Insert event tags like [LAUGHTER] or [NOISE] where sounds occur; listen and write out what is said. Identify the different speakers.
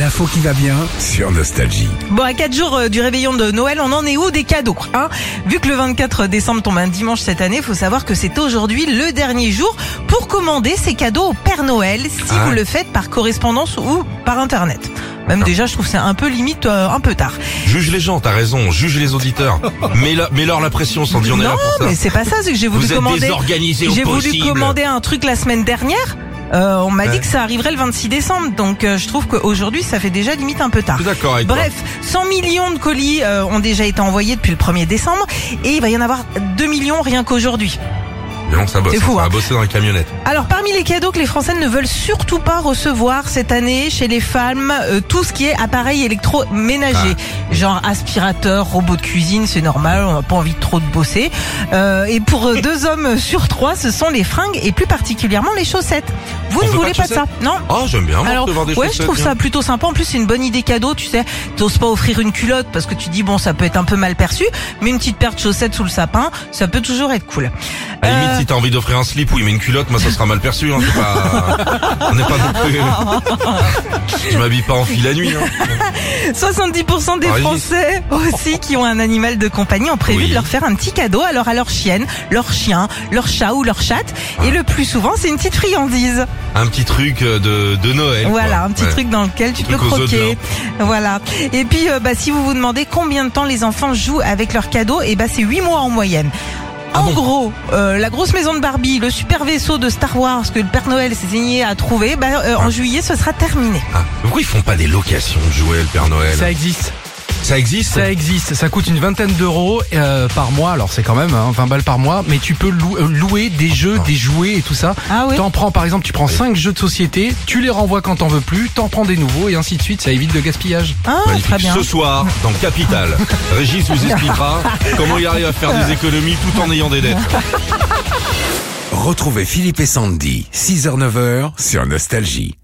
Speaker 1: L'info qui va bien sur Nostalgie.
Speaker 2: Bon, à 4 jours euh, du réveillon de Noël, on en est où des cadeaux hein? Vu que le 24 décembre tombe un dimanche cette année, faut savoir que c'est aujourd'hui le dernier jour pour commander ces cadeaux au Père Noël, si
Speaker 3: Ah.
Speaker 2: vous le faites par correspondance ou par Internet. Même déjà, je trouve que c'est un peu limite, euh, un peu tard.
Speaker 3: Juge les gens, t'as raison, juge les auditeurs. [LAUGHS] La- mets-leur la pression, Sandy, on est là
Speaker 2: non,
Speaker 3: pour ça.
Speaker 2: mais c'est pas ça, c'est que j'ai voulu
Speaker 3: Vous êtes
Speaker 2: commander.
Speaker 3: désorganisé au
Speaker 2: J'ai voulu commander un truc la semaine dernière. Euh, on m'a
Speaker 3: Ouais.
Speaker 2: dit que ça arriverait le 26 décembre, donc euh, je trouve qu'aujourd'hui ça fait déjà limite un peu tard.
Speaker 3: D'accord.
Speaker 2: Bref, 100 millions de colis euh, ont déjà été envoyés depuis le 1er décembre et il va y en avoir 2 millions rien qu'aujourd'hui.
Speaker 3: Non, ça bosse, ça
Speaker 2: hein.
Speaker 3: va bosser dans la camionnette.
Speaker 2: Alors parmi les cadeaux que les Français ne veulent surtout pas recevoir cette année chez les femmes, euh, tout ce qui est appareil électroménager, genre aspirateur, robot de cuisine, c'est normal, on n'a pas envie de trop de bosser. Euh, et pour euh, [LAUGHS] deux hommes sur trois, ce sont les fringues et plus particulièrement les chaussettes. Vous
Speaker 3: On
Speaker 2: ne voulez
Speaker 3: pas
Speaker 2: pas,
Speaker 3: de
Speaker 2: ça Non?
Speaker 3: Oh, j'aime bien,
Speaker 2: alors,
Speaker 3: recevoir des
Speaker 2: ouais, je trouve ça plutôt sympa. En plus, c'est une bonne idée cadeau, tu sais. T'oses pas offrir une culotte parce que tu dis bon, ça peut être un peu mal perçu, mais une petite paire de chaussettes sous le sapin, ça peut toujours être cool.
Speaker 3: À
Speaker 2: Euh,
Speaker 3: si t'as envie d'offrir un slip ou il met une culotte, moi ça sera mal perçu. Hein, c'est pas... On n'est pas non plus... Je m'habille pas en fil la nuit. Hein.
Speaker 2: 70% des
Speaker 3: Ah, Régis.
Speaker 2: Français aussi qui ont un animal de compagnie ont prévu
Speaker 3: Oui.
Speaker 2: de leur faire un petit cadeau alors à leur chienne, leur chien, leur chat ou leur chatte.
Speaker 3: Ah.
Speaker 2: Et le plus souvent, c'est une petite friandise.
Speaker 3: Un petit truc euh, de, de Noël. quoi.
Speaker 2: Voilà, un petit
Speaker 3: Ouais.
Speaker 2: truc dans lequel tu peux croquer. Voilà. Et puis, euh, bah, si vous vous demandez combien de temps les enfants jouent avec leurs cadeaux, et bah, c'est 8 mois en moyenne.
Speaker 3: Ah
Speaker 2: en
Speaker 3: bon
Speaker 2: gros, euh, la grosse maison de Barbie, le super vaisseau de Star Wars que le Père Noël s'est signé à trouver, bah, euh, en juillet, ce sera terminé.
Speaker 3: Ah, pourquoi ils font pas des locations de jouets, le Père Noël?
Speaker 4: Ça existe.
Speaker 3: Ça existe
Speaker 4: Ça existe. Ça coûte une vingtaine d'euros euh, par mois. Alors c'est quand même hein, 20 balles par mois. Mais tu peux lou- euh, louer des jeux, des jouets et tout ça.
Speaker 2: Ah oui
Speaker 4: T'en prends par exemple, tu prends 5 jeux de société, tu les renvoies quand t'en veux plus, t'en prends des nouveaux et ainsi de suite. Ça évite le gaspillage.
Speaker 2: Ah,
Speaker 3: Magnifique.
Speaker 2: très bien.
Speaker 3: Ce soir, dans Capital, [LAUGHS] Régis vous expliquera comment il arrive à faire des économies tout en ayant des dettes.
Speaker 1: Retrouvez Philippe et Sandy, 6h-9h sur Nostalgie.